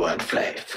word flavor.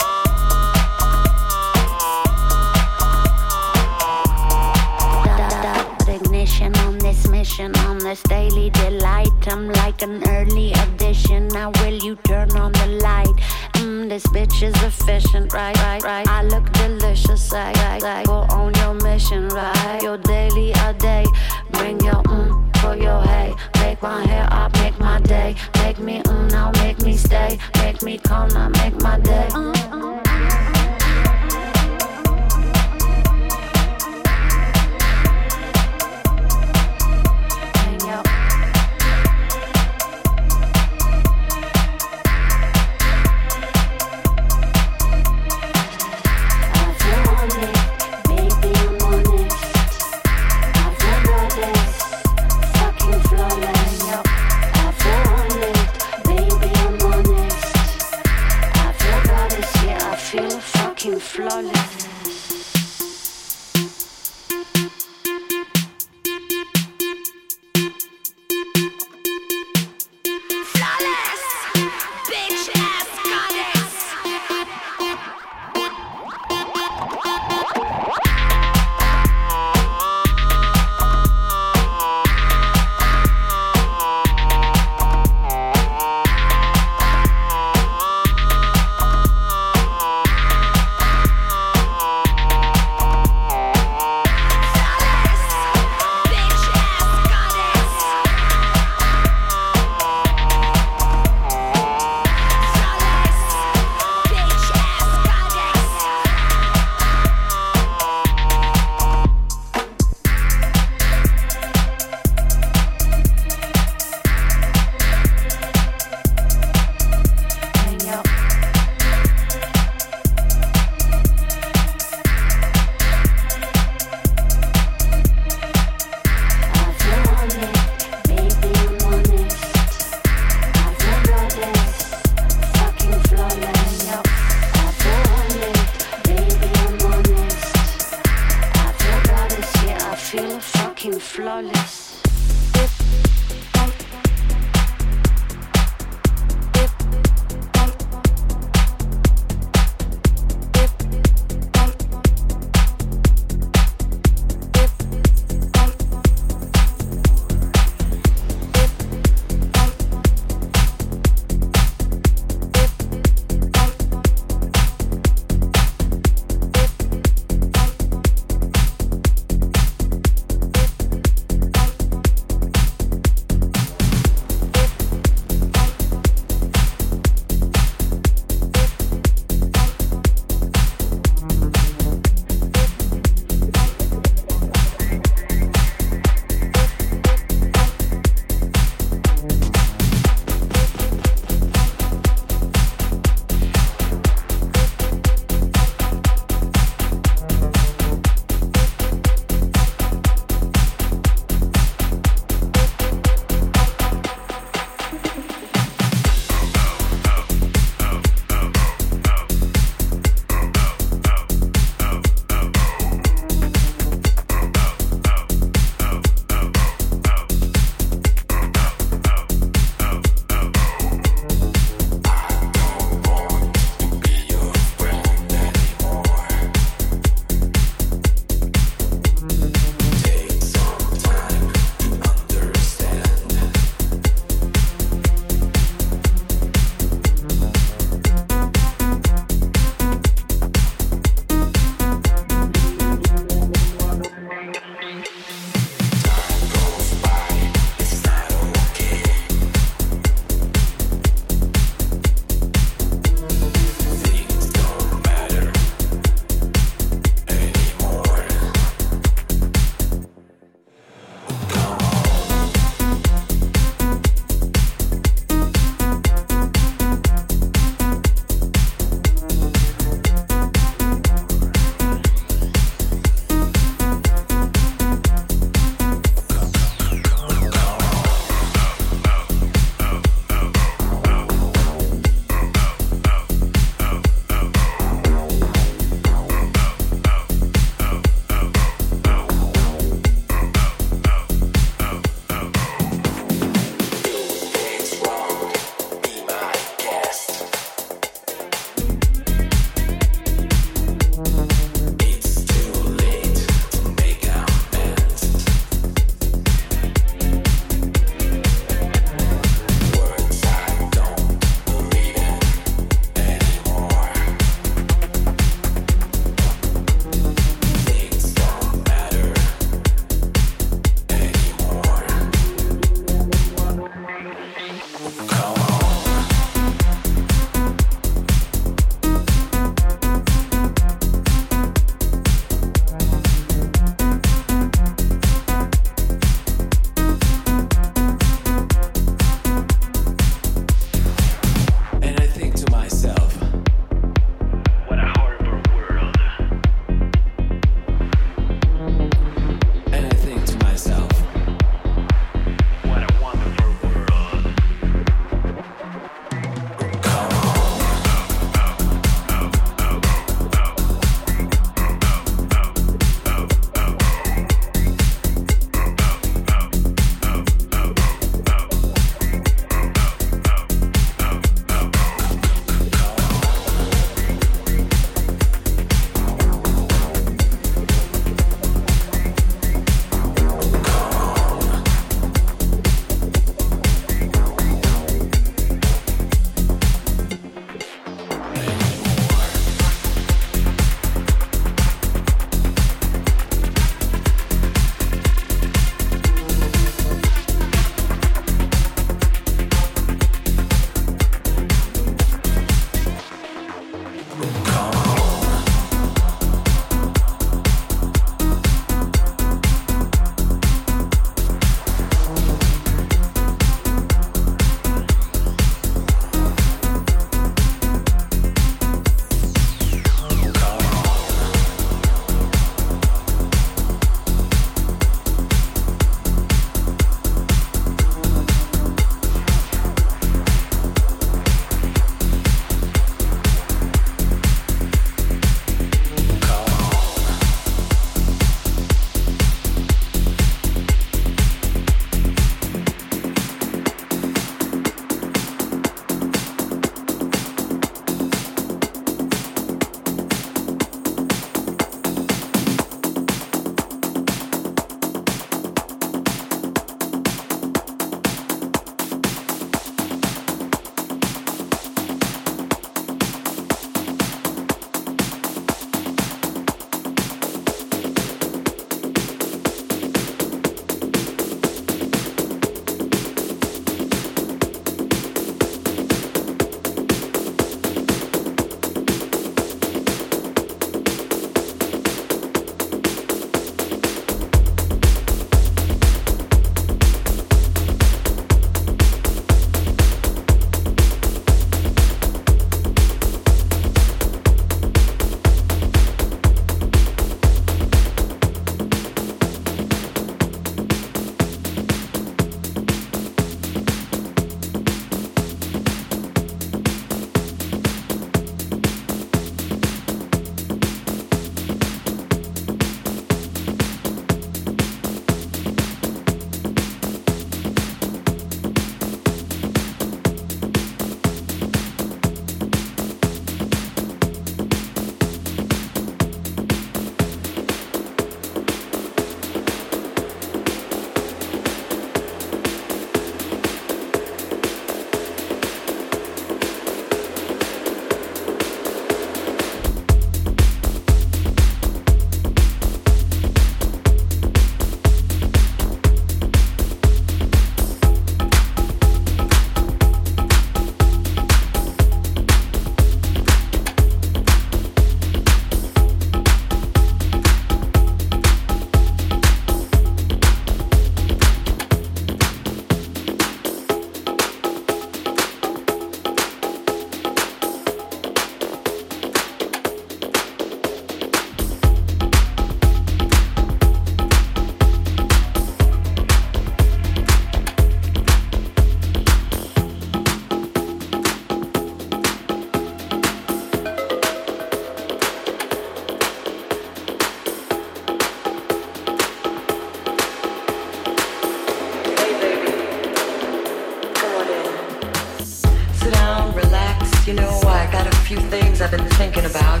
things I've been thinking about,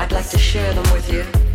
I'd like to share them with you.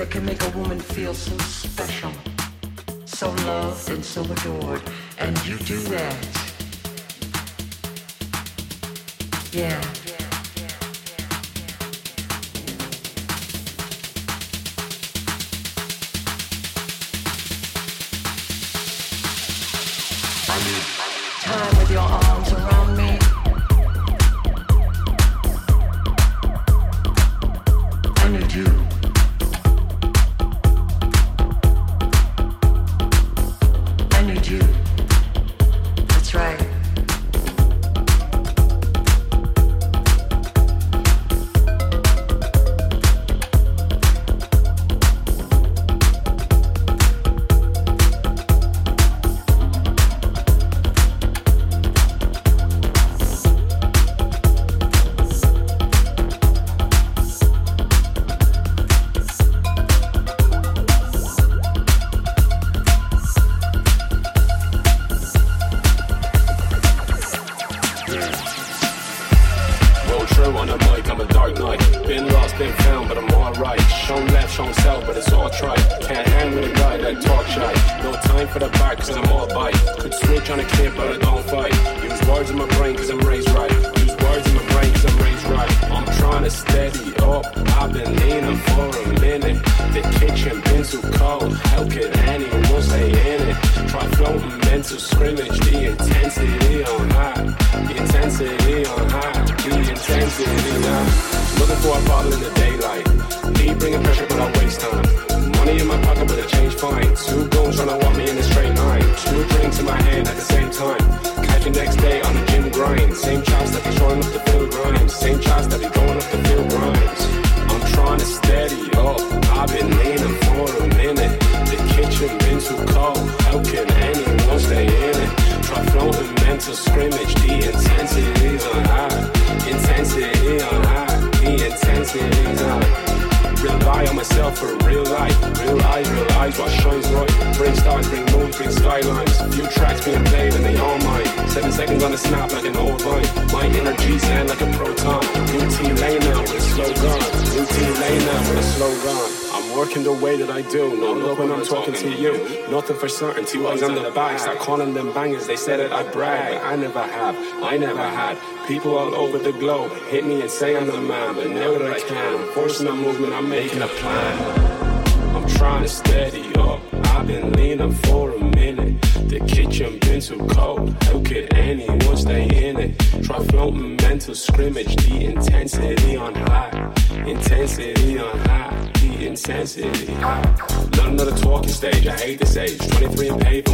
that can make a woman feel so special, so loved and so adored. And you do that. Yeah. People all over the globe hit me and say I'm the man, but now I can, I'm forcing a movement, I'm making a plan. I'm trying to steady up. I've been leaning for a minute. The kitchen been too cold. Who could anyone stay in it? Try floating mental scrimmage. The intensity on high. Intensity on high. The intensity high. None another talking stage. I hate this age. 23 and paid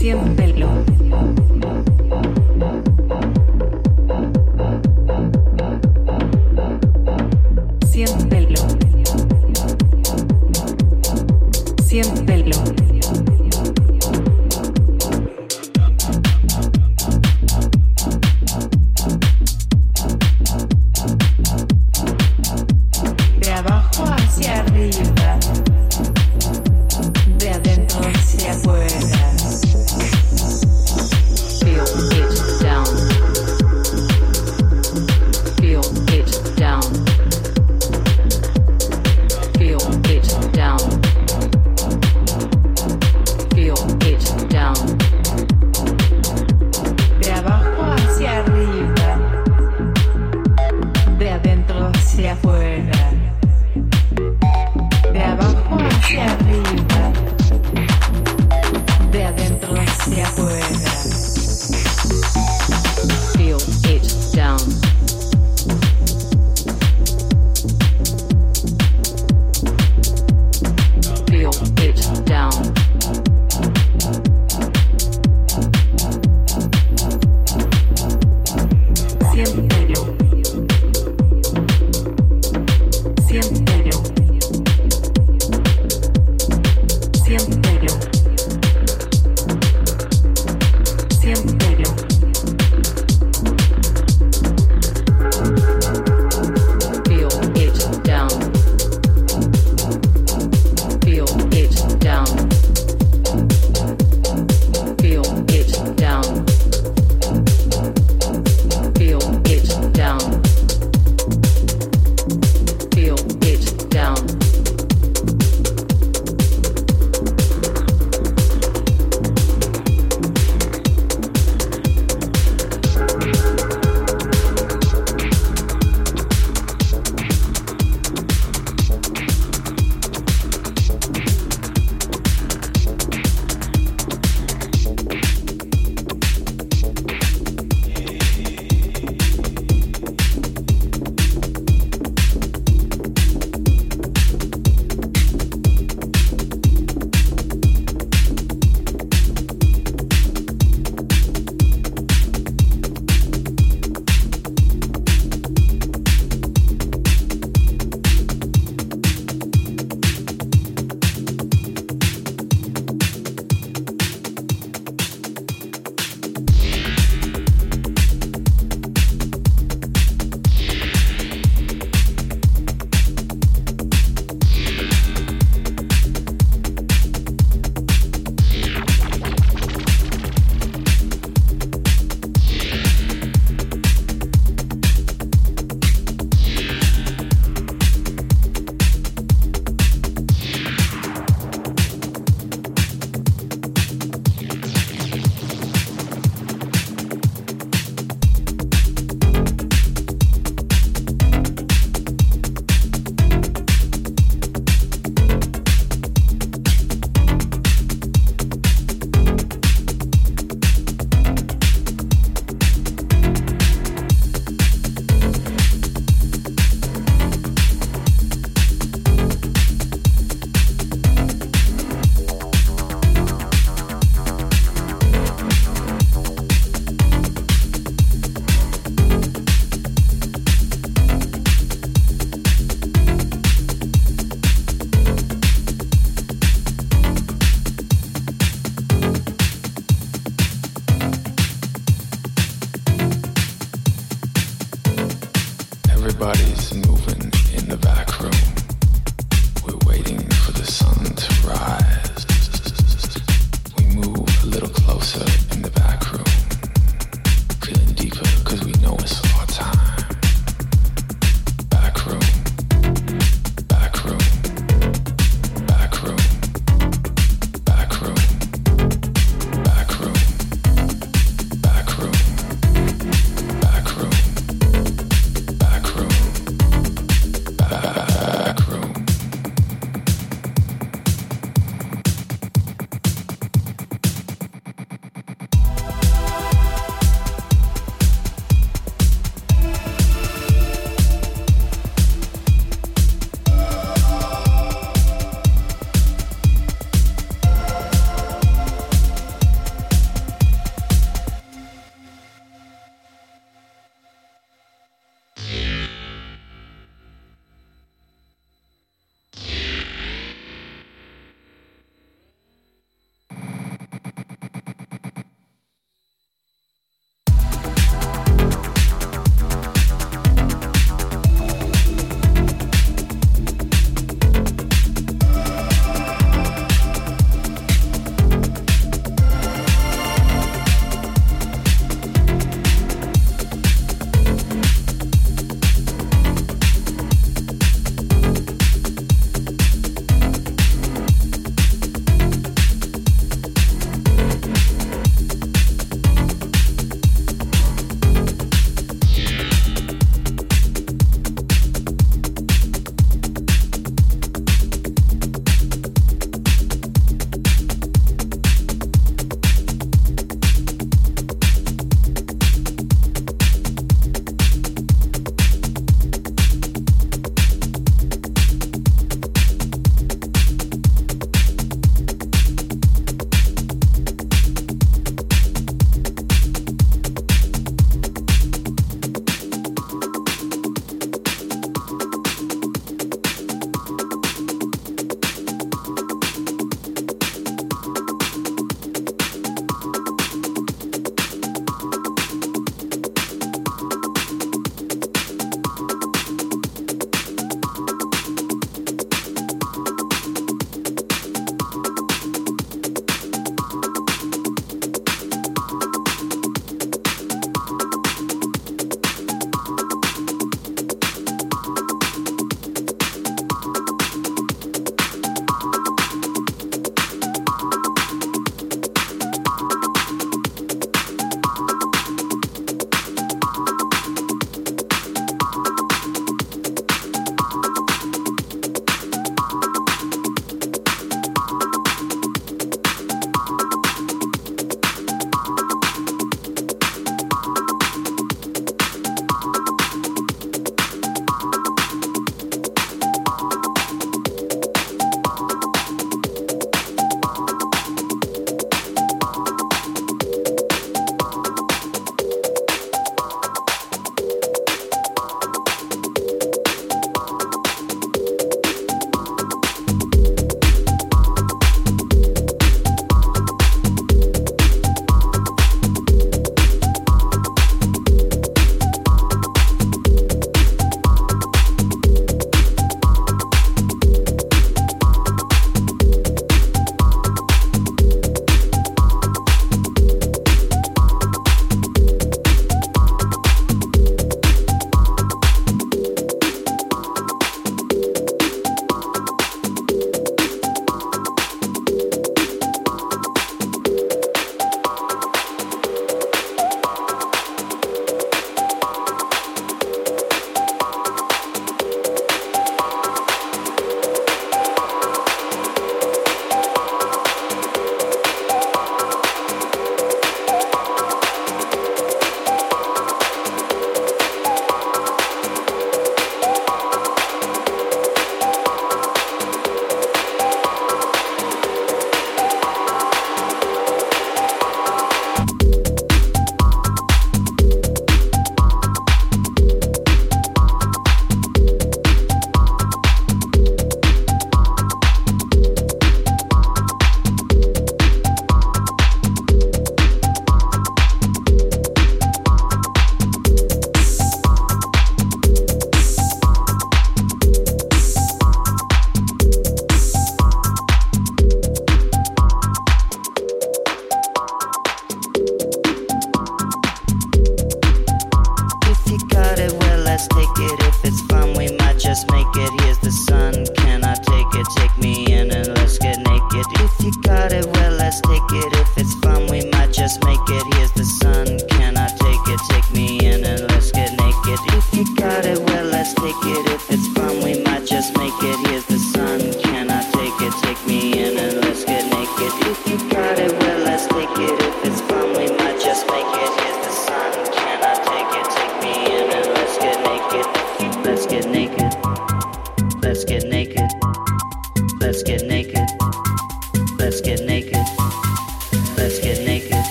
siempre lo.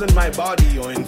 In my body are in